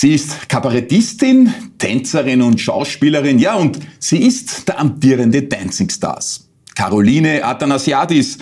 Sie ist Kabarettistin, Tänzerin und Schauspielerin, ja, und sie ist der amtierende Dancing Stars. Caroline Athanasiadis,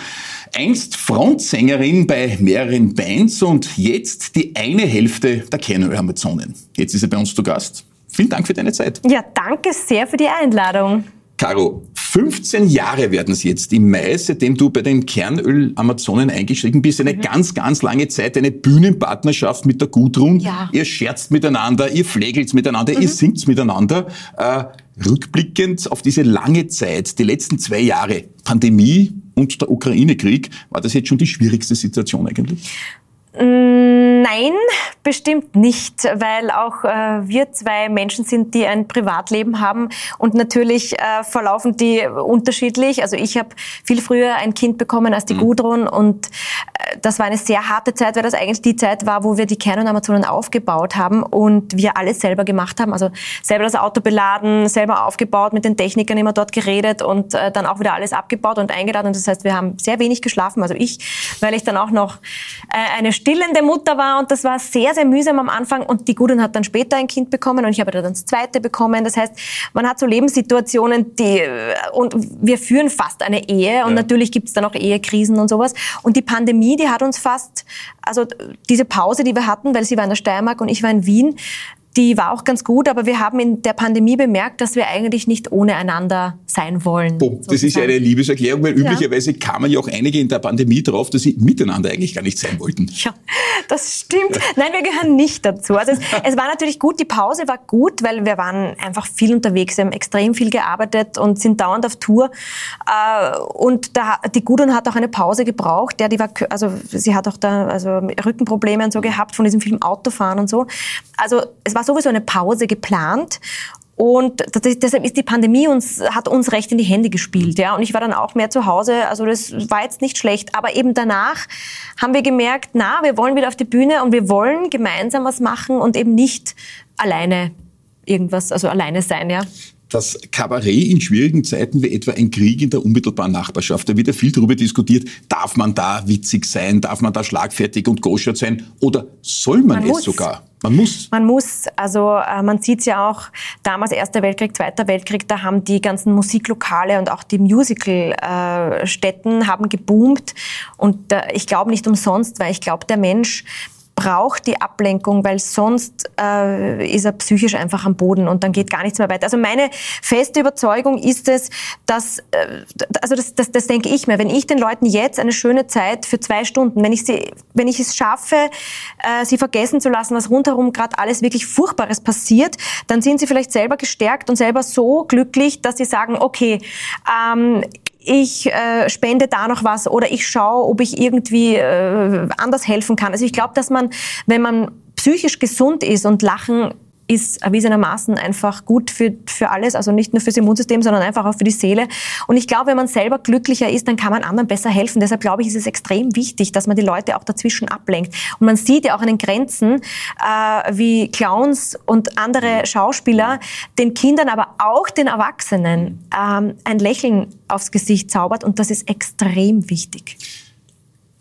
einst Frontsängerin bei mehreren Bands und jetzt die eine Hälfte der Kernöl-Amazonen. Jetzt ist sie bei uns zu Gast. Vielen Dank für deine Zeit. Ja, danke sehr für die Einladung. Caro, 15 Jahre werden es jetzt im Mai, seitdem du bei den Kernöl-Amazonen eingestiegen bist. Eine mhm. ganz, ganz lange Zeit, eine Bühnenpartnerschaft mit der Gudrun. Ja. Ihr scherzt miteinander, ihr pflegelt miteinander, mhm. ihr singt miteinander. Äh, rückblickend auf diese lange Zeit, die letzten zwei Jahre, Pandemie und der Ukraine-Krieg, war das jetzt schon die schwierigste Situation eigentlich? Nein, bestimmt nicht, weil auch äh, wir zwei Menschen sind, die ein Privatleben haben und natürlich äh, verlaufen die unterschiedlich. Also ich habe viel früher ein Kind bekommen als die mhm. Gudrun und äh, das war eine sehr harte Zeit, weil das eigentlich die Zeit war, wo wir die Kern- und Amazonen aufgebaut haben und wir alles selber gemacht haben. Also selber das Auto beladen, selber aufgebaut, mit den Technikern immer dort geredet und äh, dann auch wieder alles abgebaut und eingeladen. Und das heißt, wir haben sehr wenig geschlafen, also ich, weil ich dann auch noch äh, eine stillende Mutter war und das war sehr, sehr mühsam am Anfang und die Gudrun hat dann später ein Kind bekommen und ich habe dann das zweite bekommen. Das heißt, man hat so Lebenssituationen, die, und wir führen fast eine Ehe und ja. natürlich gibt es dann auch Ehekrisen und sowas. Und die Pandemie, die hat uns fast, also diese Pause, die wir hatten, weil sie war in der Steiermark und ich war in Wien, die war auch ganz gut, aber wir haben in der Pandemie bemerkt, dass wir eigentlich nicht ohne einander sein wollen. Boom, das ist ja eine Liebeserklärung, weil ja. üblicherweise kamen ja auch einige in der Pandemie drauf, dass sie miteinander eigentlich gar nicht sein wollten. Ja, das stimmt. Ja. Nein, wir gehören nicht dazu. Also es, es, war natürlich gut, die Pause war gut, weil wir waren einfach viel unterwegs, wir haben extrem viel gearbeitet und sind dauernd auf Tour. Äh, und da, die Gudrun hat auch eine Pause gebraucht. Ja, die war, also sie hat auch da also Rückenprobleme und so gehabt von diesem Film Autofahren und so. Also es war war sowieso eine Pause geplant und deshalb ist die Pandemie uns, hat uns recht in die Hände gespielt, ja. Und ich war dann auch mehr zu Hause. Also das war jetzt nicht schlecht. Aber eben danach haben wir gemerkt, na, wir wollen wieder auf die Bühne und wir wollen gemeinsam was machen und eben nicht alleine irgendwas, also alleine sein, ja das Kabarett in schwierigen Zeiten wie etwa ein Krieg in der unmittelbaren Nachbarschaft. Da wird ja viel darüber diskutiert, darf man da witzig sein, darf man da schlagfertig und goschert sein oder soll man, man es muss. sogar? Man muss. Man muss. Also äh, man sieht es ja auch, damals Erster Weltkrieg, Zweiter Weltkrieg, da haben die ganzen Musiklokale und auch die Musicalstätten äh, haben geboomt. Und äh, ich glaube nicht umsonst, weil ich glaube, der Mensch braucht die Ablenkung, weil sonst äh, ist er psychisch einfach am Boden und dann geht gar nichts mehr weiter. Also meine feste Überzeugung ist es, dass, äh, also das, das, das denke ich mir, wenn ich den Leuten jetzt eine schöne Zeit für zwei Stunden, wenn ich, sie, wenn ich es schaffe, äh, sie vergessen zu lassen, was rundherum gerade alles wirklich Furchtbares passiert, dann sind sie vielleicht selber gestärkt und selber so glücklich, dass sie sagen, okay, ähm, ich äh, spende da noch was oder ich schaue, ob ich irgendwie äh, anders helfen kann. Also ich glaube, dass man, wenn man psychisch gesund ist und Lachen ist erwiesenermaßen einfach gut für, für alles, also nicht nur fürs Immunsystem, sondern einfach auch für die Seele. Und ich glaube, wenn man selber glücklicher ist, dann kann man anderen besser helfen. Deshalb glaube ich, ist es extrem wichtig, dass man die Leute auch dazwischen ablenkt. Und man sieht ja auch an den Grenzen, äh, wie Clowns und andere Schauspieler den Kindern, aber auch den Erwachsenen ähm, ein Lächeln aufs Gesicht zaubert. Und das ist extrem wichtig.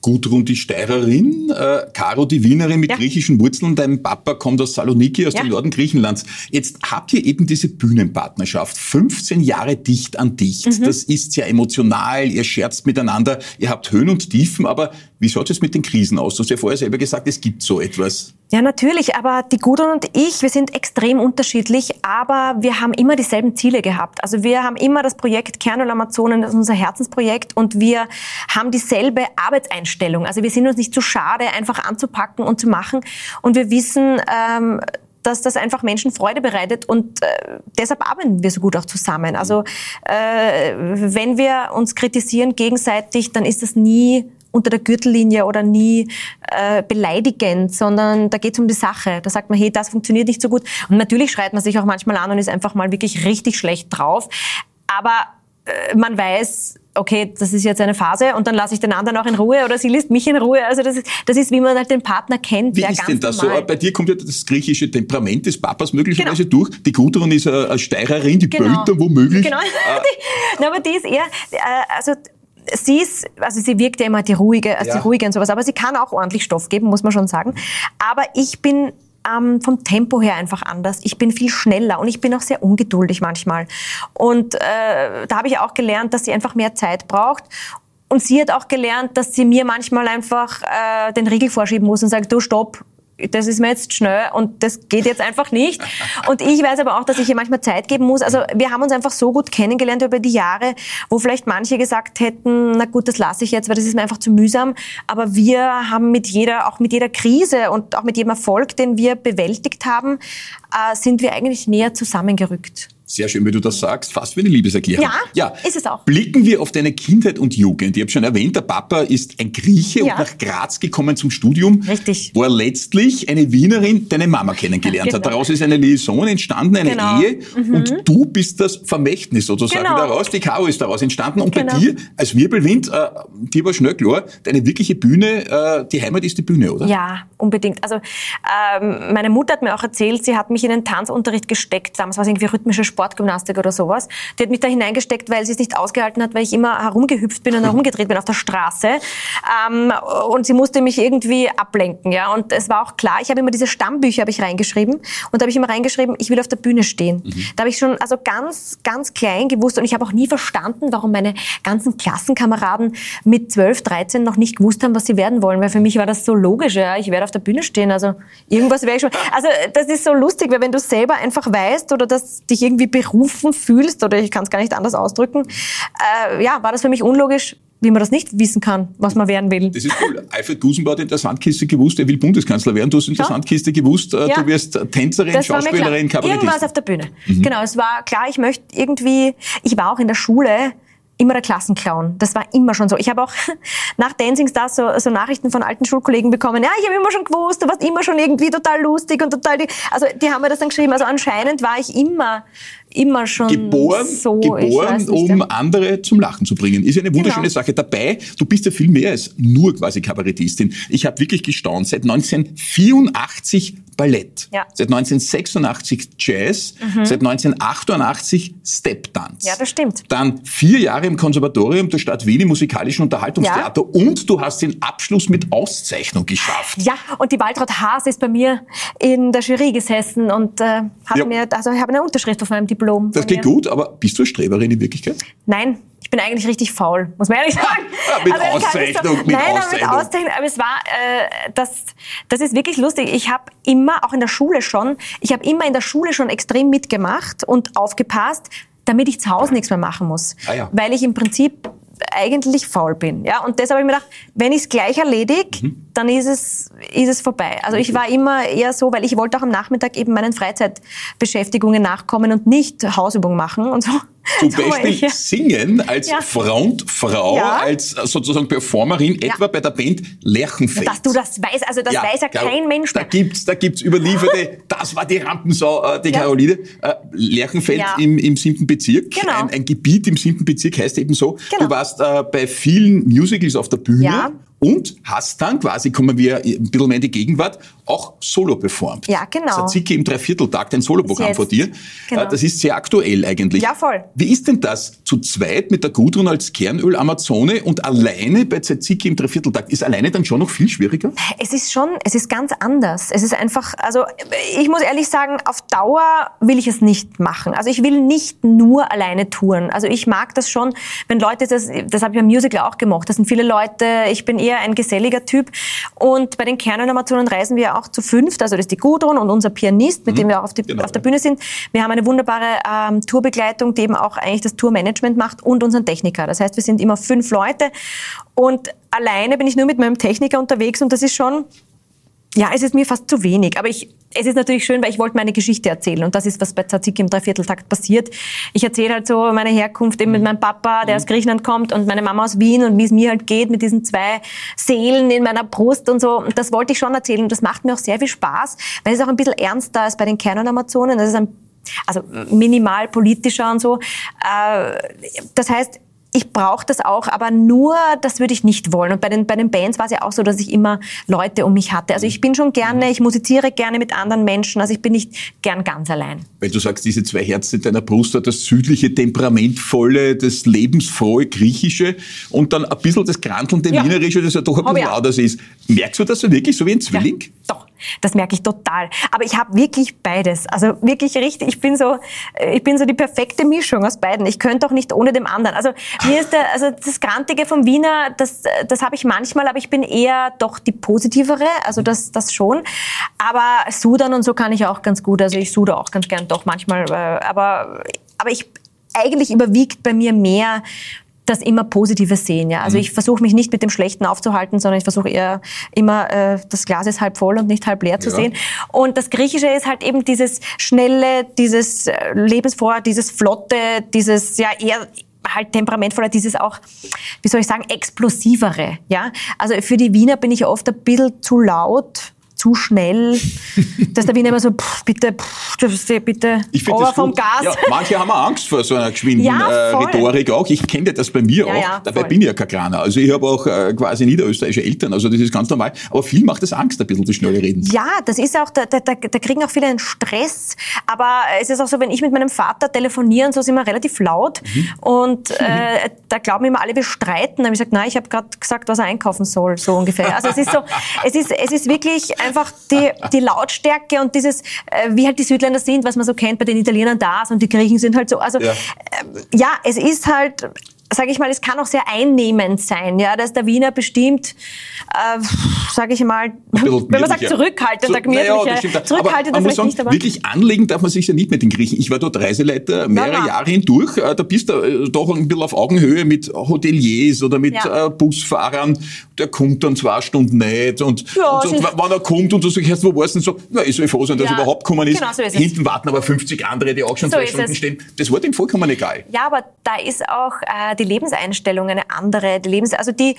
Gudrun die Steirerin, äh, Caro die Wienerin mit ja. griechischen Wurzeln, dein Papa kommt aus Saloniki, aus ja. dem Norden Griechenlands. Jetzt habt ihr eben diese Bühnenpartnerschaft, 15 Jahre dicht an dicht. Mhm. Das ist sehr emotional, ihr scherzt miteinander, ihr habt Höhen und Tiefen, aber wie schaut es mit den Krisen aus? Du hast ja vorher selber gesagt, es gibt so etwas. Ja, natürlich, aber die Gudrun und ich, wir sind extrem unterschiedlich, aber wir haben immer dieselben Ziele gehabt. Also wir haben immer das Projekt Kernöl Amazonen, das ist unser Herzensprojekt und wir haben dieselbe Arbeitseinstellung. Also wir sind uns nicht zu schade, einfach anzupacken und zu machen und wir wissen, ähm, dass das einfach Menschen Freude bereitet und äh, deshalb arbeiten wir so gut auch zusammen. Also äh, wenn wir uns kritisieren gegenseitig, dann ist das nie unter der Gürtellinie oder nie äh, beleidigend, sondern da geht es um die Sache. Da sagt man, hey, das funktioniert nicht so gut. Und natürlich schreit man sich auch manchmal an und ist einfach mal wirklich richtig schlecht drauf. Aber äh, man weiß, okay, das ist jetzt eine Phase und dann lasse ich den anderen auch in Ruhe oder sie lässt mich in Ruhe. Also das ist, das ist wie man halt den Partner kennt. Wie ist denn das normal. so? Bei dir kommt ja das griechische Temperament des Papas möglicherweise genau. durch. Die Gudrun ist eine Steirerin, die genau. Böter womöglich. Genau, die, aber die ist eher, äh, also sie ist, also sie wirkt ja immer die ruhige, also ja. die ruhige und sowas, aber sie kann auch ordentlich Stoff geben, muss man schon sagen. Aber ich bin ähm, vom Tempo her einfach anders. Ich bin viel schneller und ich bin auch sehr ungeduldig manchmal. Und äh, da habe ich auch gelernt, dass sie einfach mehr Zeit braucht. Und sie hat auch gelernt, dass sie mir manchmal einfach äh, den Riegel vorschieben muss und sagt, du stopp, das ist mir jetzt schnell und das geht jetzt einfach nicht. Und ich weiß aber auch, dass ich ihr manchmal Zeit geben muss. Also wir haben uns einfach so gut kennengelernt über die Jahre, wo vielleicht manche gesagt hätten, na gut, das lasse ich jetzt, weil das ist mir einfach zu mühsam. Aber wir haben mit jeder, auch mit jeder Krise und auch mit jedem Erfolg, den wir bewältigt haben, äh, sind wir eigentlich näher zusammengerückt. Sehr schön, wie du das sagst, fast wie eine Liebeserklärung. Ja, ja, ist es auch. Blicken wir auf deine Kindheit und Jugend. Ich habe schon erwähnt, der Papa ist ein Grieche ja. und nach Graz gekommen zum Studium. Richtig. Wo er letztlich eine Wienerin, deine Mama kennengelernt genau. hat. Daraus ist eine Liaison entstanden, eine genau. Ehe. Mhm. Und du bist das Vermächtnis sozusagen genau. daraus. Die K.O. ist daraus entstanden. Und genau. bei dir als Wirbelwind, äh, dir war schnell klar, deine wirkliche Bühne, äh, die Heimat ist die Bühne, oder? Ja, unbedingt. Also ähm, meine Mutter hat mir auch erzählt, sie hat mich in den Tanzunterricht gesteckt. Damals war es irgendwie rhythmische Sport Sportgymnastik oder sowas. Die hat mich da hineingesteckt, weil sie es nicht ausgehalten hat, weil ich immer herumgehüpft bin und herumgedreht bin auf der Straße. Ähm, und sie musste mich irgendwie ablenken, ja. Und es war auch klar, ich habe immer diese Stammbücher habe ich reingeschrieben und da habe ich immer reingeschrieben, ich will auf der Bühne stehen. Mhm. Da habe ich schon also ganz, ganz klein gewusst und ich habe auch nie verstanden, warum meine ganzen Klassenkameraden mit 12, 13 noch nicht gewusst haben, was sie werden wollen, weil für mich war das so logisch, ja, ich werde auf der Bühne stehen, also irgendwas wäre ich schon. Also das ist so lustig, weil wenn du selber einfach weißt oder dass dich irgendwie berufen fühlst, oder ich kann es gar nicht anders ausdrücken, äh, ja, war das für mich unlogisch, wie man das nicht wissen kann, was man werden will. Das ist cool. Alfred Dusenbauer hat in der Sandkiste gewusst, er will Bundeskanzler werden. Du hast in der ja. Sandkiste gewusst, äh, ja. du wirst Tänzerin, das Schauspielerin, Kabarettistin. Irgendwas auf der Bühne. Mhm. Genau, es war klar, ich möchte irgendwie, ich war auch in der Schule, immer der Klassenclown. Das war immer schon so. Ich habe auch nach Dancing Stars so, so Nachrichten von alten Schulkollegen bekommen. Ja, ich habe immer schon gewusst, du warst immer schon irgendwie total lustig und total. Also die haben mir das dann geschrieben. Also anscheinend war ich immer immer schon geboren, so. Geboren, um andere zum Lachen zu bringen. Ist ja eine wunderschöne genau. Sache. Dabei, du bist ja viel mehr als nur quasi Kabarettistin. Ich habe wirklich gestaunt. Seit 1984 Ballett. Ja. Seit 1986 Jazz, mhm. seit 1988 Step-Dance. Ja, das stimmt. Dann vier Jahre im Konservatorium der Stadt Wien im musikalischen Unterhaltungstheater ja. und du hast den Abschluss mit Auszeichnung geschafft. Ja, und die Waltraud Haas ist bei mir in der Jury gesessen und äh, hat ja. mir, also ich habe eine Unterschrift auf meinem Diplom. Das geht gut, aber bist du Streberin in Wirklichkeit? Nein, ich bin eigentlich richtig faul, muss man ehrlich sagen. Ja, mit also, Auszeichnung, so, mit nein, Auszeichnung. mit Auszeichnung. Aber es war, äh, das, das ist wirklich lustig. Ich habe immer, auch in der Schule schon, ich habe immer in der Schule schon extrem mitgemacht und aufgepasst, damit ich zu Hause nichts mehr machen muss. Ah, ja. Weil ich im Prinzip eigentlich faul bin. Ja? Und deshalb habe ich mir gedacht, wenn ich es gleich erledige, mhm. dann ist es, ist es vorbei. Also ich war immer eher so, weil ich wollte auch am Nachmittag eben meinen Freizeitbeschäftigungen nachkommen und nicht Hausübung machen und so. Zum Beispiel ich, ja. singen als ja. Frontfrau, ja. als sozusagen Performerin, etwa bei der Band Lerchenfeld. Dass du das weißt, also das weiß ja kein Mensch mehr. Da gibt's, da gibt's überlieferte, das war die Rampensau, äh, die Caroline. Äh, Lerchenfeld im, im siebten Bezirk, genau. ein, ein, Gebiet im siebten Bezirk heißt eben so. Genau. Du warst äh, bei vielen Musicals auf der Bühne und hast dann quasi, kommen wir ein bisschen mehr in die Gegenwart, auch Solo performt. Ja, genau. Satziki im Dreivierteltag, dein Soloprogramm vor dir. Genau. Das ist sehr aktuell eigentlich. Ja, voll. Wie ist denn das zu zweit mit der Gudrun als Kernöl-Amazone und alleine bei Tzatziki im Dreivierteltag? Ist alleine dann schon noch viel schwieriger? Es ist schon, es ist ganz anders. Es ist einfach, also ich muss ehrlich sagen, auf Dauer will ich es nicht machen. Also ich will nicht nur alleine touren. Also ich mag das schon, wenn Leute, das, das habe ich beim Musical auch gemacht, das sind viele Leute, ich bin eher ein geselliger Typ und bei den Kernöl-Amazonen reisen wir auch zu fünft. Also das ist die Gudrun und unser Pianist, mit mhm. dem wir auch auf, die, genau. auf, der Bühne sind. Wir haben eine wunderbare ähm, Tourbegleitung, die eben auch eigentlich das Tourmanagement macht und unseren Techniker. Das heißt, wir sind immer fünf Leute und alleine bin ich nur mit meinem Techniker unterwegs und das ist schon ja, es ist mir fast zu wenig. Aber ich, es ist natürlich schön, weil ich wollte meine Geschichte erzählen. Und das ist, was bei Tzatziki im Dreivierteltakt passiert. Ich erzähle halt so meine Herkunft eben mit meinem Papa, der aus Griechenland kommt, und meine Mama aus Wien und wie es mir halt geht mit diesen zwei Seelen in meiner Brust und so. Und das wollte ich schon erzählen. Und das macht mir auch sehr viel Spaß, weil es auch ein bisschen ernster ist bei den Kernamazonen. Das ist ein also minimal politischer und so. Äh, das heißt, ich brauche das auch, aber nur, das würde ich nicht wollen. Und bei den, bei den Bands war es ja auch so, dass ich immer Leute um mich hatte. Also ich bin schon gerne, ich musiziere gerne mit anderen Menschen, also ich bin nicht gern ganz allein. Wenn du sagst, diese zwei Herzen in deiner Brust, das südliche, temperamentvolle, das lebensfrohe Griechische und dann ein bisschen das krantelnde ja. Wienerische, das ja doch ein bisschen anders ist. Merkst du das so wirklich, so wie ein Zwilling? Ja, doch. Das merke ich total. Aber ich habe wirklich beides. Also wirklich richtig, ich bin so, äh, ich bin so die perfekte Mischung aus beiden. Ich könnte auch nicht ohne dem anderen. Also mir ist der, also das Grantige vom Wiener, das, das habe ich manchmal, aber ich bin eher doch die positivere, also das, das schon. Aber Sudan und so kann ich auch ganz gut. Also ich sude auch ganz gern doch manchmal. Äh, aber, aber ich, eigentlich überwiegt bei mir mehr das immer Positive sehen. Ja? Also mhm. ich versuche mich nicht mit dem Schlechten aufzuhalten, sondern ich versuche eher immer, äh, das Glas ist halb voll und nicht halb leer zu ja. sehen. Und das Griechische ist halt eben dieses schnelle, dieses äh, lebensfrohe, dieses flotte, dieses ja eher halt temperamentvoller, dieses auch, wie soll ich sagen, explosivere. Ja? Also für die Wiener bin ich oft ein bisschen zu laut zu schnell, dass der Wiener immer so, pff, bitte, pff, bitte, ich das vom Gas. Ja, manche haben Angst vor so einer geschwinden ja, äh, Rhetorik auch. Ich kenne das bei mir ja, auch. Dabei voll. bin ich ja kein Kleiner. Also ich habe auch äh, quasi niederösterreichische Eltern, also das ist ganz normal. Aber viel macht das Angst, ein bisschen zu schnell reden. Ja, das ist auch, da, da, da kriegen auch viele einen Stress. Aber es ist auch so, wenn ich mit meinem Vater telefoniere und so, sind wir relativ laut. Mhm. Und äh, da glauben immer alle, wir streiten. Da habe ich gesagt, nein, ich habe gerade gesagt, was er einkaufen soll, so ungefähr. Also es ist so, es ist, es ist wirklich einfach die, die Lautstärke und dieses, äh, wie halt die Südländer sind, was man so kennt bei den Italienern da und die Griechen sind halt so. Also ja, äh, ja es ist halt sage ich mal, es kann auch sehr einnehmend sein, ja, dass der Wiener bestimmt, äh, sage ich mal, wenn man sagt zurückhaltend, so, naja, zurückhaltend aber muss sagen, nicht, aber wirklich anlegen darf man sich ja nicht mit den Griechen. Ich war dort Reiseleiter mehrere nein. Jahre hindurch, äh, da bist du äh, doch ein bisschen auf Augenhöhe mit Hoteliers oder mit ja. äh, Busfahrern, der kommt dann zwei Stunden nicht und, ja, und, und wann er kommt und du sagst, wo warst du denn so, na, ich soll froh sein, dass ja, er überhaupt gekommen ist. Genau so ist Hinten warten aber 50 andere, die auch schon so zwei Stunden es. stehen. Das war dem vollkommen egal. Ja, aber da ist auch äh, die Lebenseinstellung eine andere. Die Lebens also die,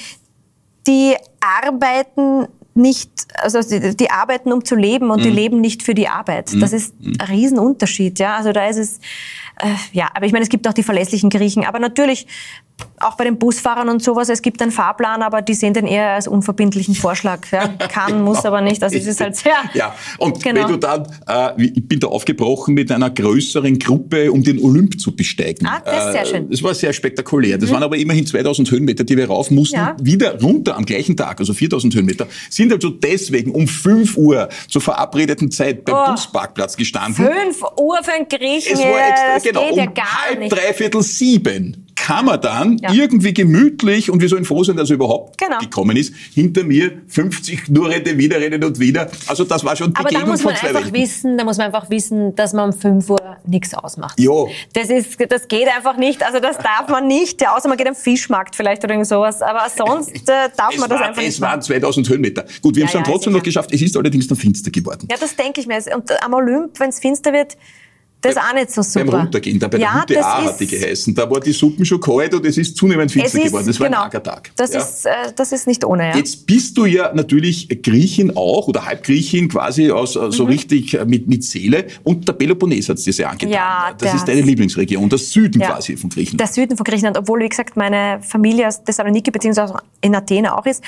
die arbeiten nicht, also die, die, arbeiten um zu leben und mhm. die leben nicht für die Arbeit. Das mhm. ist ein Riesenunterschied, ja. Also da ist es, äh, ja, aber ich meine, es gibt auch die verlässlichen Griechen. Aber natürlich auch bei den Busfahrern und sowas, es gibt einen Fahrplan, aber die sehen den eher als unverbindlichen Vorschlag. Ja. Kann, muss aber nicht. Also es ist halt sehr. Ja, und genau. wenn du dann, äh, ich bin da aufgebrochen mit einer größeren Gruppe, um den Olymp zu besteigen. Ah, das ist sehr schön. Äh, das war sehr spektakulär. Das mhm. waren aber immerhin 2000 Höhenmeter, die wir rauf mussten, ja. wieder runter am gleichen Tag, also 4000 Höhenmeter. Sind also deswegen um 5 Uhr zur verabredeten Zeit beim oh. Busparkplatz gestanden. 5 Uhr für einen Griechen, es war jetzt, genau, um ja halb, nicht. dreiviertel sieben kann man dann ja. irgendwie gemütlich und wir sollen froh sein, dass er überhaupt genau. gekommen ist. Hinter mir 50 nur Rede, wieder Rede und wieder. Also das war schon Aber da muss man einfach Welten. wissen, da muss man einfach wissen, dass man um 5 Uhr nichts ausmacht. Ja. Das ist, das geht einfach nicht. Also das darf man nicht. Ja, außer man geht am Fischmarkt vielleicht oder irgend sowas. Aber sonst äh, darf man das war, einfach nicht. Es waren 2000 Höhenmeter. Gut, wir ja, haben es dann trotzdem noch geschafft. Es ist allerdings dann finster geworden. Ja, das denke ich mir. Und am Olymp, wenn es finster wird, das ist auch nicht so super. Beim Runtergehen, da bei ja, der Hütte A hat die geheißen. Da war die Suppen schon kalt und es ist zunehmend finster geworden. Das war genau, ein arger Tag. Das, ja. ist, äh, das ist nicht ohne, ja. Jetzt bist du ja natürlich Griechin auch oder Halbgriechin quasi aus äh, so mhm. richtig äh, mit, mit Seele. Und der Peloponnes hat es dir sehr angetan. Ja, das ist deine Lieblingsregion, das Süden ja. quasi von Griechenland. Der Süden von Griechenland, obwohl, wie gesagt, meine Familie aus Thessaloniki beziehungsweise in Athen auch ist.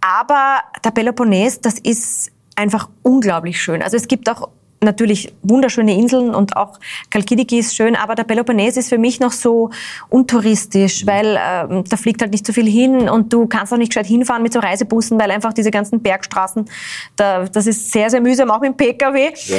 Aber der Peloponnes, das ist einfach unglaublich schön. Also es gibt auch natürlich wunderschöne Inseln und auch Kalkidiki ist schön, aber der Peloponnes ist für mich noch so untouristisch, weil äh, da fliegt halt nicht so viel hin und du kannst auch nicht gescheit hinfahren mit so Reisebussen, weil einfach diese ganzen Bergstraßen, da, das ist sehr, sehr mühsam, auch mit dem Pkw. Ja.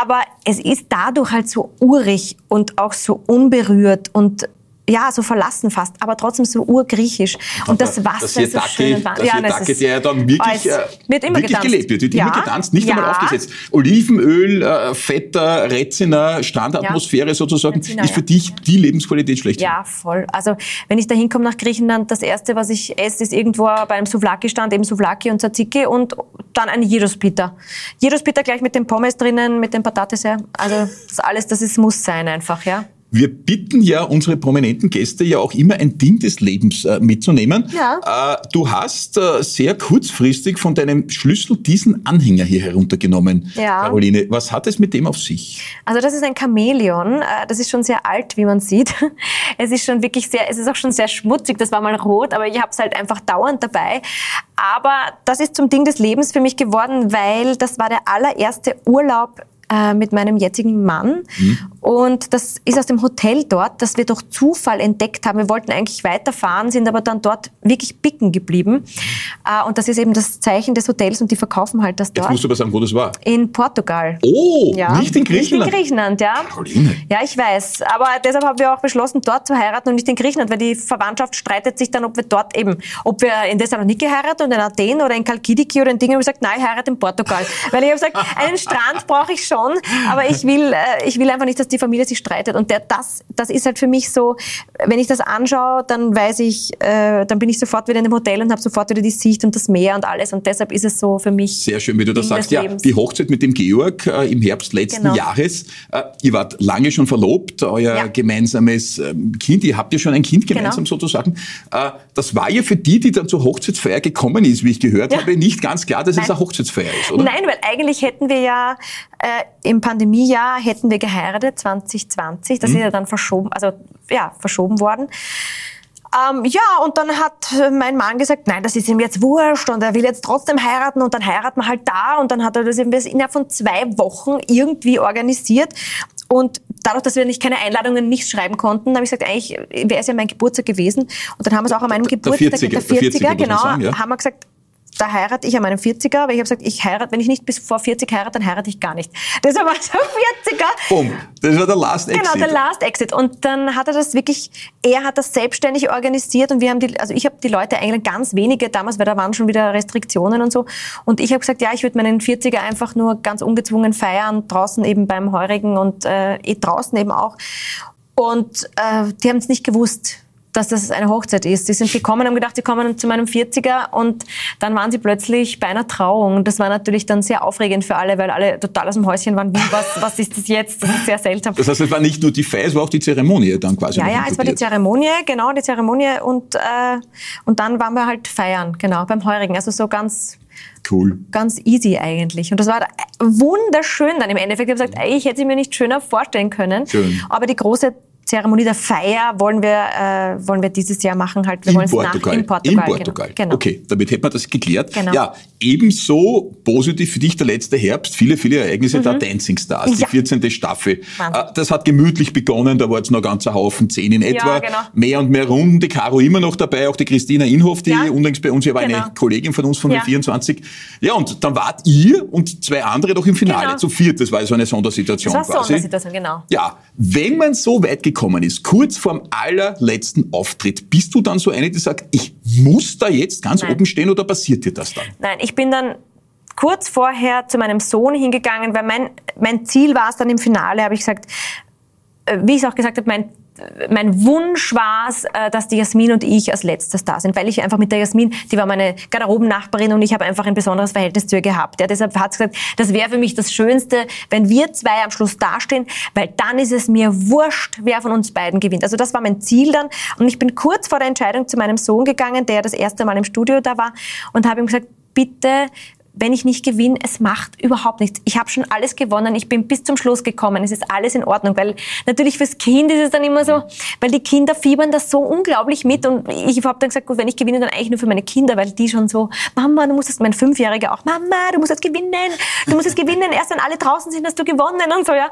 Aber es ist dadurch halt so urig und auch so unberührt und ja, so verlassen fast, aber trotzdem so urgriechisch. Und das Wasser das ist so schön. Das ja, das der ja dann wirklich, äh, wird immer wirklich gelebt wird, wird ja. immer getanzt, nicht ja. einmal aufgesetzt. Olivenöl, äh, fetter, Reziner, Standatmosphäre ja. sozusagen, Reziner, ist für dich die Lebensqualität schlecht. Ja, voll. Also wenn ich da hinkomme nach Griechenland, das Erste, was ich esse, ist irgendwo bei einem Souvlaki-Stand, eben Souvlaki und Tzatziki und dann ein Gyros-Pita. Gyros-Pita gleich mit den Pommes drinnen, mit den Patates, ja. Also das alles, das ist, muss sein einfach, ja. Wir bitten ja unsere prominenten Gäste ja auch immer ein Ding des Lebens äh, mitzunehmen. Ja. Äh, du hast äh, sehr kurzfristig von deinem Schlüssel diesen Anhänger hier heruntergenommen, ja. Caroline. Was hat es mit dem auf sich? Also das ist ein Chamäleon. Äh, das ist schon sehr alt, wie man sieht. Es ist schon wirklich sehr, es ist auch schon sehr schmutzig. Das war mal rot, aber ich habe es halt einfach dauernd dabei. Aber das ist zum Ding des Lebens für mich geworden, weil das war der allererste Urlaub äh, mit meinem jetzigen Mann. Mhm. Und das ist aus dem Hotel dort, das wir durch Zufall entdeckt haben. Wir wollten eigentlich weiterfahren, sind aber dann dort wirklich bicken geblieben. Äh, und das ist eben das Zeichen des Hotels und die verkaufen halt das dort. Jetzt musst du aber sagen, wo das war. In Portugal. Oh, ja. nicht in Griechenland? Nicht in Griechenland, ja. Caroline. Ja, ich weiß. Aber deshalb haben wir auch beschlossen, dort zu heiraten und nicht in Griechenland, weil die Verwandtschaft streitet sich dann, ob wir dort eben, ob wir in Thessaloniki heiraten oder in Athen oder in Kalkidiki oder in Dingen. Und ich gesagt, nein, ich heirate in Portugal. weil ich habe gesagt, einen Strand brauche ich schon, aber ich will, äh, ich will einfach nicht, dass die Familie sich streitet. Und der, das, das ist halt für mich so, wenn ich das anschaue, dann weiß ich, äh, dann bin ich sofort wieder in dem Hotel und habe sofort wieder die Sicht und das Meer und alles. Und deshalb ist es so für mich. Sehr schön, wie du das sagst. Ja, die Hochzeit mit dem Georg äh, im Herbst letzten genau. Jahres. Äh, ihr wart lange schon verlobt, euer ja. gemeinsames ähm, Kind. Ihr habt ja schon ein Kind genau. gemeinsam genau. sozusagen. Äh, das war ja für die, die dann zur Hochzeitsfeier gekommen ist, wie ich gehört ja. habe, nicht ganz klar, dass Nein. es eine Hochzeitsfeier ist, oder? Nein, weil eigentlich hätten wir ja äh, im Pandemiejahr hätten wir geheiratet 2020. Das mhm. ist ja dann verschoben, also ja verschoben worden. Ähm, ja, und dann hat mein Mann gesagt, nein, das ist ihm jetzt wurscht und er will jetzt trotzdem heiraten und dann heiraten wir halt da und dann hat er das innerhalb von zwei Wochen irgendwie organisiert und dadurch, dass wir nicht keine Einladungen nicht schreiben konnten, habe ich gesagt, eigentlich wäre es ja mein Geburtstag gewesen. Und dann haben wir es auch an meinem Geburtstag, der 40er, der 40er, der 40er genau, sagen, ja. haben wir gesagt, da heirate ich an meinem 40er, weil ich habe gesagt, ich heirate, wenn ich nicht bis vor 40 heirate, dann heirate ich gar nicht. Deshalb war es ein 40er. Boom. Das war der Last Exit. Genau, der Last Exit. Und dann hat er das wirklich, er hat das selbstständig organisiert und wir haben die, also ich habe die Leute eigentlich ganz wenige damals, weil da waren schon wieder Restriktionen und so. Und ich habe gesagt, ja, ich würde meinen 40er einfach nur ganz ungezwungen feiern, draußen eben beim Heurigen und äh, eh draußen eben auch. Und äh, die haben es nicht gewusst dass das eine Hochzeit ist. Sie sind gekommen, haben gedacht, sie kommen zu meinem 40er und dann waren sie plötzlich bei einer Trauung. Das war natürlich dann sehr aufregend für alle, weil alle total aus dem Häuschen waren, wie, was, was ist das jetzt? Das ist sehr seltsam. Das heißt, es war nicht nur die Feier, es war auch die Zeremonie dann quasi. Ja, ja, es war die Zeremonie, genau, die Zeremonie und, äh, und dann waren wir halt feiern, genau, beim Heurigen. Also so ganz Cool. Ganz easy eigentlich. Und das war wunderschön dann im Endeffekt. Ich habe gesagt, ey, ich hätte es mir nicht schöner vorstellen können. Schön. Aber die große Zeremonie der Feier wollen wir, äh, wollen wir dieses Jahr machen. Halt. Wir in, Portugal. Nach, in Portugal. In Portugal. Genau. genau. Okay, damit hätten wir das geklärt. Genau. Ja, ebenso positiv für dich der letzte Herbst. Viele, viele Ereignisse mhm. da. Dancing Stars, ja. die 14. Staffel. Wahnsinn. Äh, das hat gemütlich begonnen. Da war jetzt noch ein Haufen, zehn in etwa. Ja, genau. Mehr und mehr Runden. Die Caro immer noch dabei, auch die Christina Inhoff, die ja. unlängst bei uns, ja war genau. eine Kollegin von uns von ja. der 24. Ja, und dann wart ihr und zwei andere doch im Finale genau. zu viert. Das war so eine Sondersituation das war quasi. Sondersituation, genau. Ja, wenn man so weit gekommen ist, kurz vorm allerletzten Auftritt, bist du dann so eine, die sagt, ich muss da jetzt ganz Nein. oben stehen oder passiert dir das dann? Nein, ich bin dann kurz vorher zu meinem Sohn hingegangen, weil mein, mein Ziel war es dann im Finale, habe ich gesagt, äh, wie ich es auch gesagt habe, mein mein Wunsch war es, äh, dass die Jasmin und ich als letztes da sind, weil ich einfach mit der Jasmin, die war meine Garderobennachbarin und ich habe einfach ein besonderes Verhältnis zu ihr gehabt. Ja, deshalb hat sie gesagt, das wäre für mich das Schönste, wenn wir zwei am Schluss dastehen, weil dann ist es mir wurscht, wer von uns beiden gewinnt. Also das war mein Ziel dann und ich bin kurz vor der Entscheidung zu meinem Sohn gegangen, der das erste Mal im Studio da war und habe ihm gesagt, bitte wenn ich nicht gewinne, es macht überhaupt nichts. Ich habe schon alles gewonnen, ich bin bis zum Schluss gekommen, es ist alles in Ordnung, weil natürlich fürs Kind ist es dann immer so, weil die Kinder fiebern das so unglaublich mit und ich habe dann gesagt, gut, wenn ich gewinne, dann eigentlich nur für meine Kinder, weil die schon so, Mama, du musst das, mein Fünfjähriger auch, Mama, du musst das gewinnen, du musst es gewinnen, erst wenn alle draußen sind, hast du gewonnen und so, ja.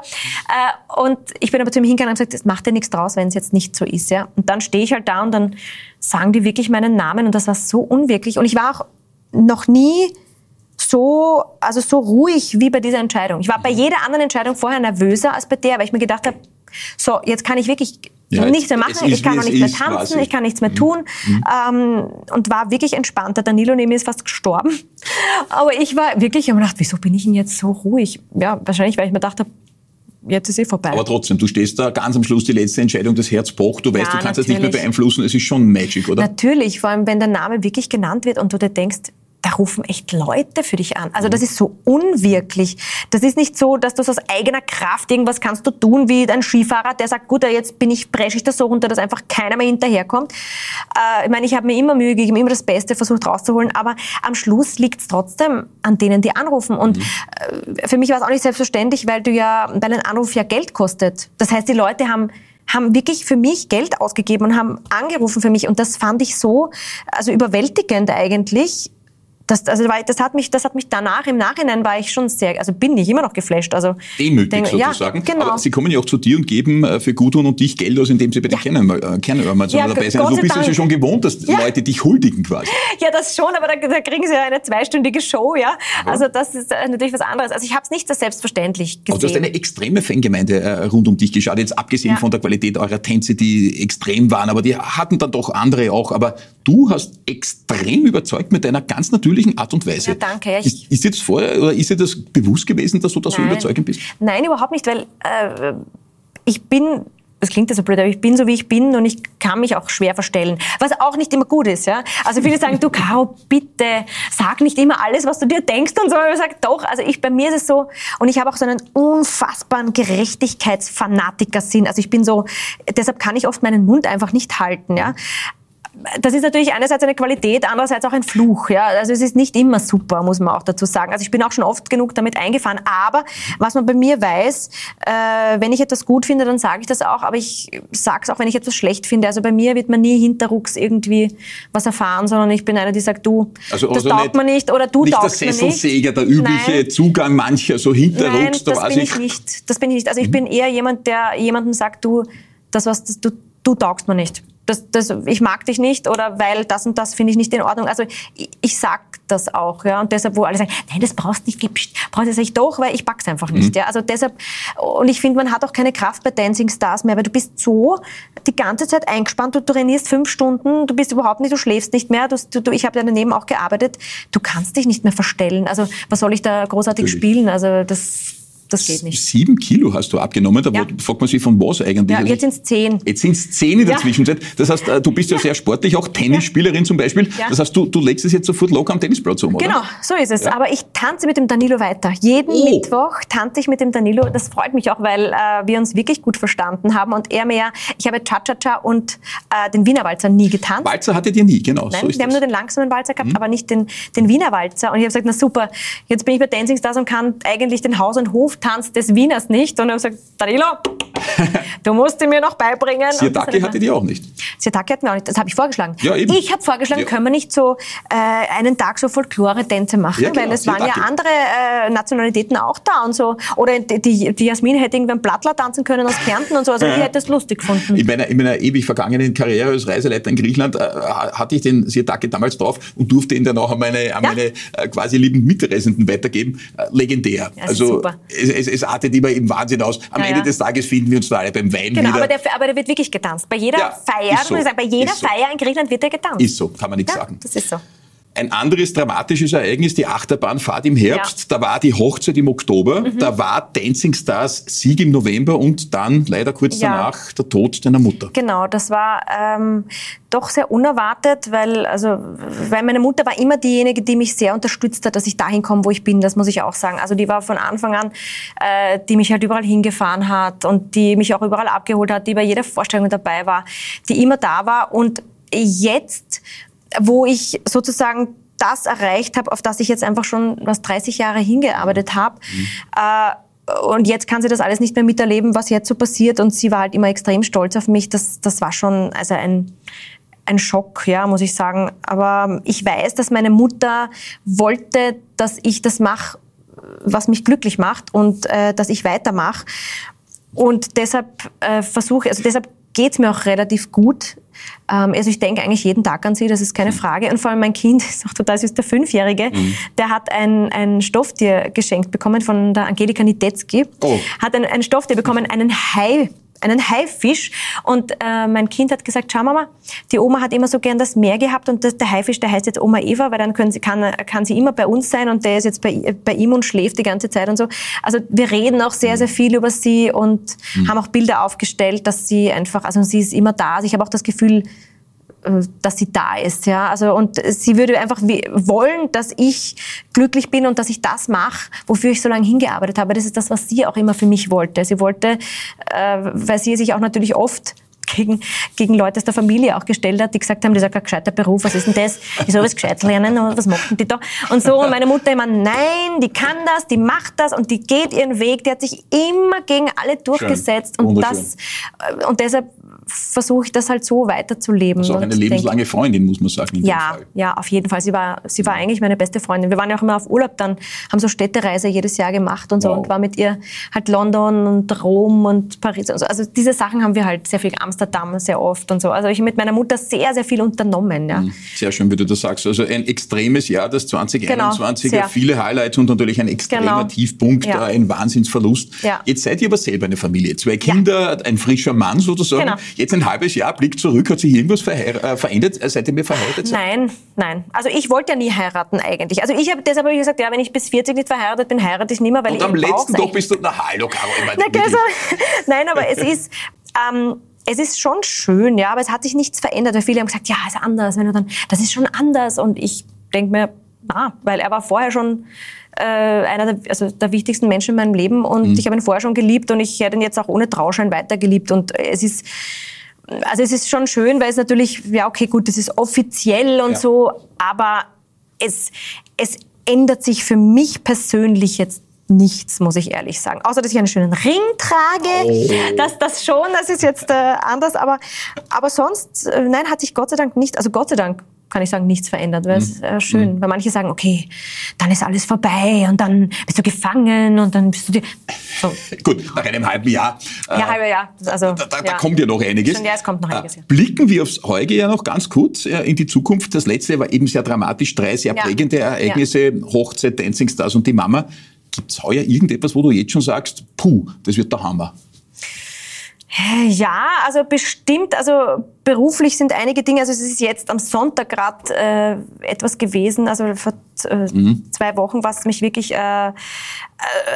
Äh, und ich bin aber zu ihm hingegangen und gesagt, es macht dir nichts draus, wenn es jetzt nicht so ist, ja. Und dann stehe ich halt da und dann sagen die wirklich meinen Namen und das war so unwirklich und ich war auch noch nie so, also so ruhig wie bei dieser Entscheidung. Ich war bei jeder anderen Entscheidung vorher nervöser als bei der, weil ich mir gedacht habe, so, jetzt kann ich wirklich ja, nichts mehr machen, ich kann auch nichts mehr tanzen, quasi. ich kann nichts mehr mhm. tun mhm. ähm, und war wirklich entspannt. Der Danilo neben mir ist fast gestorben. Aber ich war wirklich, ich habe mir gedacht, wieso bin ich denn jetzt so ruhig? Ja, wahrscheinlich, weil ich mir gedacht jetzt ist eh vorbei. Aber trotzdem, du stehst da ganz am Schluss, die letzte Entscheidung, das Herz pocht, du weißt, ja, du kannst es nicht mehr beeinflussen, es ist schon Magic, oder? Natürlich, vor allem wenn der Name wirklich genannt wird und du dir denkst, da rufen echt Leute für dich an. Also das ist so unwirklich. Das ist nicht so, dass du aus eigener Kraft irgendwas kannst du tun, wie ein Skifahrer, der sagt, gut, jetzt bin ich, presche ich das so runter, dass einfach keiner mehr hinterherkommt. Äh, ich meine, ich habe mir immer Mühe gegeben, immer das Beste versucht rauszuholen, aber am Schluss liegt es trotzdem an denen, die anrufen. Und mhm. äh, für mich war es auch nicht selbstverständlich, weil du ja, weil ein Anruf ja Geld kostet. Das heißt, die Leute haben haben wirklich für mich Geld ausgegeben und haben angerufen für mich. Und das fand ich so, also überwältigend eigentlich, das, also das hat mich, das hat mich danach im Nachhinein war ich schon sehr, also bin ich immer noch geflasht. Also demütig denk, sozusagen. Ja, genau. Aber sie kommen ja auch zu dir und geben äh, für Gudrun und dich Geld aus, indem sie bei den ja. Kernörmern ja, dabei sind. Also du bist ja schon gewohnt, dass ja. Leute dich huldigen quasi. Ja, das schon, aber da, da kriegen sie ja eine zweistündige Show, ja. Also das ist äh, natürlich was anderes. Also ich habe es nicht so selbstverständlich gesehen. Also du hast eine extreme Fangemeinde äh, rund um dich geschaut, jetzt abgesehen von der Qualität eurer Tänze, die extrem waren, aber die hatten dann doch andere auch. Aber du hast extrem überzeugt mit deiner ganz natürlichen Art und Weise. Ja, danke. Ja, ist, ist das vorher oder ist dir das bewusst gewesen, dass du da so überzeugend bist? Nein, überhaupt nicht, weil äh, ich bin das klingt ja so blöd, aber ich bin so, wie ich bin und ich kann mich auch schwer verstellen. Was auch nicht immer gut ist, ja. Also viele sagen, du Caro, bitte, sag nicht immer alles, was du dir denkst und so. Und ich sage, doch, also ich, bei mir ist es so, und ich habe auch so einen unfassbaren Gerechtigkeitsfanatiker-Sinn. Also ich bin so, deshalb kann ich oft meinen Mund einfach nicht halten, ja das ist natürlich einerseits eine Qualität, andererseits auch ein Fluch. Ja? Also es ist nicht immer super, muss man auch dazu sagen. Also ich bin auch schon oft genug damit eingefahren. Aber was man bei mir weiß, äh, wenn ich etwas gut finde, dann sage ich das auch. Aber ich sage es auch, wenn ich etwas schlecht finde. Also bei mir wird man nie hinterrucks irgendwie was erfahren, sondern ich bin einer, die sagt, du, also, das also taugt man nicht oder du nicht taugst der Sesselsäger, der übliche Nein. Zugang mancher so hinterrucks. Nein, das bin ich nicht. Das bin ich nicht. Also ich mhm. bin eher jemand, der jemandem sagt, du, das was du, du taugst mir nicht das, das, ich mag dich nicht oder weil das und das finde ich nicht in Ordnung. Also ich, ich sag das auch, ja. Und deshalb, wo alle sagen, nein, das brauchst du nicht, brauchst du nicht doch, weil ich pack's einfach nicht, mhm. ja. Also deshalb, und ich finde, man hat auch keine Kraft bei Dancing Stars mehr, weil du bist so die ganze Zeit eingespannt, du trainierst fünf Stunden, du bist überhaupt nicht, du schläfst nicht mehr, du, du, ich habe ja daneben auch gearbeitet, du kannst dich nicht mehr verstellen. Also was soll ich da großartig Natürlich. spielen? Also das das geht nicht. Sieben Kilo hast du abgenommen. Da ja. fragt man sich von was eigentlich. Ja, jetzt sind es zehn. Jetzt sind es zehn in der ja. Zwischenzeit. Das heißt, äh, du bist ja, sehr sportlich, auch Tennisspielerin zum Beispiel. Das heißt, du, du legst es jetzt sofort locker am Tennisplatz um, oder? Genau, so ist es. Aber ich tanze mit dem Danilo weiter. Jeden oh. Mittwoch tanze ich mit dem Danilo. Das freut mich auch, weil äh, wir uns wirklich gut verstanden haben und er mir, ich habe Cha-Cha-Cha und äh, den Wiener Walzer nie getanzt. Walzer hattet ihr nie, genau. Nein, so wir das. haben nur den langsamen Walzer gehabt, mhm. aber nicht den, den Wiener Walzer. Und ich habe gesagt, na super, jetzt bin ich bei Dancing Stars und kann eigentlich den Haus- und Hoftanz des Wieners nicht. Und er hat gesagt, Danilo, du musst ihn mir noch beibringen. Siatake hatte die auch nicht. Siatake hatten wir auch nicht. Das habe ich vorgeschlagen. Ja, eben. Ich habe vorgeschlagen, ja. können wir nicht so äh, einen Tag so Folklore-Tänze machen, ja, genau. weil es waren ja andere äh, Nationalitäten auch da und so. Oder die, die Jasmin hätte irgendwann Plattler tanzen können aus Kärnten und so. Also ich hätte das lustig gefunden. In meiner, in meiner ewig vergangenen Karriere als Reiseleiter in Griechenland äh, hatte ich den Siatake damals drauf und durfte ihn dann auch an meine, an meine äh, quasi lieben Mitreisenden weitergeben. Äh, legendär. also es, es, es artet immer im Wahnsinn aus. Am ja, Ende ja. des Tages finden wir uns da alle beim Wein genau, wieder. Aber der, aber der wird wirklich getanzt. Bei jeder ja, Feier, so. sagen, bei jeder so. Feier in Griechenland wird er getanzt. Ist so, kann man nichts sagen. Das ist so. Ein anderes dramatisches Ereignis, die Achterbahnfahrt im Herbst. Ja. Da war die Hochzeit im Oktober. Mhm. Da war Dancing Stars Sieg im November und dann leider kurz ja. danach der Tod deiner Mutter. Genau, das war ähm, doch sehr unerwartet, weil, also, weil meine Mutter war immer diejenige, die mich sehr unterstützt hat, dass ich dahin komme, wo ich bin. Das muss ich auch sagen. Also die war von Anfang an, äh, die mich halt überall hingefahren hat und die mich auch überall abgeholt hat, die bei jeder Vorstellung dabei war, die immer da war. Und jetzt wo ich sozusagen das erreicht habe, auf das ich jetzt einfach schon was 30 Jahre hingearbeitet habe. Mhm. Äh, und jetzt kann sie das alles nicht mehr miterleben, was jetzt so passiert. Und sie war halt immer extrem stolz auf mich. Das, das war schon also ein, ein Schock, ja, muss ich sagen. Aber ich weiß, dass meine Mutter wollte, dass ich das mache, was mich glücklich macht und äh, dass ich weitermache. Und deshalb äh, versuche, also deshalb geht's mir auch relativ gut. Ähm, also ich denke eigentlich jeden Tag an sie, das ist keine mhm. Frage. Und vor allem mein Kind, ist auch total süß, der Fünfjährige, mhm. der hat ein, ein Stofftier geschenkt bekommen von der Angelika Niedetzky. Oh. Hat ein, ein Stofftier bekommen, einen Hai einen Haifisch. Und äh, mein Kind hat gesagt, schau Mama, die Oma hat immer so gern das Meer gehabt und das, der Haifisch, der heißt jetzt Oma Eva, weil dann sie, kann, kann sie immer bei uns sein und der ist jetzt bei, bei ihm und schläft die ganze Zeit und so. Also wir reden auch sehr, sehr viel über sie und mhm. haben auch Bilder aufgestellt, dass sie einfach, also sie ist immer da. Also ich habe auch das Gefühl, dass sie da ist, ja. Also und sie würde einfach wollen, dass ich glücklich bin und dass ich das mache, wofür ich so lange hingearbeitet habe. Das ist das, was sie auch immer für mich wollte. Sie wollte, äh, weil sie sich auch natürlich oft gegen, gegen Leute aus der Familie auch gestellt hat, die gesagt haben, das ist ein gescheiter Beruf, was ist denn das? Ich soll was gescheit lernen, was machen die da? Und so, und meine Mutter immer, nein, die kann das, die macht das und die geht ihren Weg, die hat sich immer gegen alle durchgesetzt Schön. und das, äh, und deshalb versuche ich das halt so weiterzuleben. Also auch eine lebenslange denk, Freundin, muss man sagen. ja, ja, auf jeden Fall. Sie war, sie war eigentlich meine beste Freundin. Wir waren ja auch immer auf Urlaub dann, haben so Städtereise jedes Jahr gemacht und so wow. und war mit ihr halt London und Rom und Paris und so. Also diese Sachen haben wir halt sehr viel, Amsterdam sehr oft und so. Also ich mit meiner Mutter sehr, sehr viel unternommen. Ja. Hm, sehr schön, wie du das sagst. Also ein extremes Jahr, das 2021, genau, viele Highlights und natürlich ein extremer genau. Tiefpunkt, ja. ein Wahnsinnsverlust. Ja. Jetzt seid ihr aber selber eine Familie. Zwei Kinder, ein frischer Mann sozusagen. Genau. Jetzt ein halbes Jahr, Blick zurück, hat sich irgendwas äh, verändert, äh, seit ihr mir verheiratet seid? Nein, nein. Also ich wollte ja nie heiraten eigentlich. Also ich habe deshalb hab ich gesagt, ja, wenn ich bis 40 nicht verheiratet bin, heirate ich nicht mehr, weil und ich am letzten Tag bist du, na hallo Caro, ich meine, na, also, Nein, aber es ist... Ähm, es ist schon schön, ja, aber es hat sich nichts verändert, weil viele haben gesagt, ja, ist anders, wenn du dann, das ist schon anders und ich denke mir, na, weil er war vorher schon äh, einer der, also der wichtigsten Menschen in meinem Leben und mhm. ich habe ihn vorher schon geliebt und ich hätte ihn jetzt auch ohne Trauschein weitergeliebt und es ist also es ist schon schön, weil es natürlich, ja okay, gut, das ist offiziell und ja. so, aber es, es ändert sich für mich persönlich jetzt nichts, muss ich ehrlich sagen. Außer, dass ich einen schönen Ring trage. Oh. Das, das schon, das ist jetzt äh, anders. Aber, aber sonst, äh, nein, hat sich Gott sei Dank nicht, also Gott sei Dank kann ich sagen, nichts verändert. Weil mhm. es äh, schön, mhm. weil manche sagen, okay, dann ist alles vorbei und dann bist du gefangen und dann bist du dir. So. Gut, nach einem halben Jahr. Äh, ja, halbe Jahr. Also, da, da, ja. kommt ja noch einiges. Schon, ja, es kommt noch einiges. Äh, blicken wir aufs heutige Jahr noch ganz kurz äh, in die Zukunft. Das letzte war eben sehr dramatisch, drei sehr ja. prägende Ereignisse, ja. Hochzeit, Dancing Stars und die Mama. Gibt es heuer irgendetwas, wo du jetzt schon sagst, puh, das wird der Hammer? Ja, also bestimmt, also beruflich sind einige Dinge, also es ist jetzt am Sonntag gerade äh, etwas gewesen, also vor äh, mhm. zwei Wochen, was mich wirklich äh, äh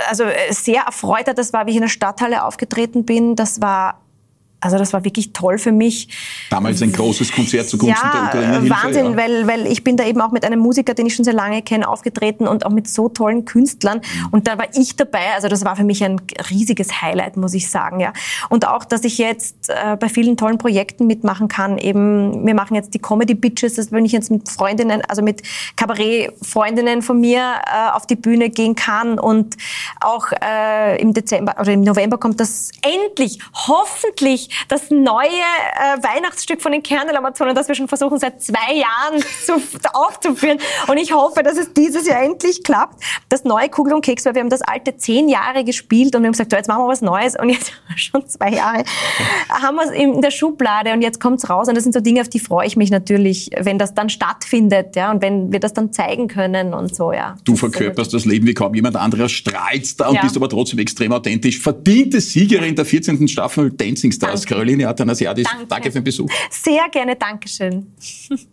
also sehr erfreut hat, das war, wie ich in der Stadthalle aufgetreten bin, das war also das war wirklich toll für mich. Damals ein großes Konzert zugunsten ja, der Ukraine. Wahnsinn, ja. weil, weil ich bin da eben auch mit einem Musiker, den ich schon sehr lange kenne, aufgetreten und auch mit so tollen Künstlern. Mhm. Und da war ich dabei. Also das war für mich ein riesiges Highlight, muss ich sagen. Ja. Und auch, dass ich jetzt äh, bei vielen tollen Projekten mitmachen kann. Eben, wir machen jetzt die Comedy Bitches, das wenn ich jetzt mit Freundinnen, also mit Kabarett-Freundinnen von mir äh, auf die Bühne gehen kann. Und auch äh, im Dezember oder im November kommt das endlich, hoffentlich das neue äh, Weihnachtsstück von den Kernel-Amazonen, das wir schon versuchen seit zwei Jahren zu, aufzuführen. Und ich hoffe, dass es dieses Jahr endlich klappt. Das neue Kugel und Keks, weil wir haben das alte zehn Jahre gespielt und wir haben gesagt, so, jetzt machen wir was Neues. Und jetzt schon zwei Jahre haben wir es in der Schublade und jetzt kommt es raus. Und das sind so Dinge, auf die freue ich mich natürlich, wenn das dann stattfindet ja, und wenn wir das dann zeigen können und so. Ja. Du verkörperst das Leben wie kaum jemand anderer, strahlst da und ja. bist aber trotzdem extrem authentisch. Verdiente Siegerin der 14. Staffel Dancing Stars. Caroline Athanasiadis, danke. danke für den Besuch. Sehr gerne, Dankeschön.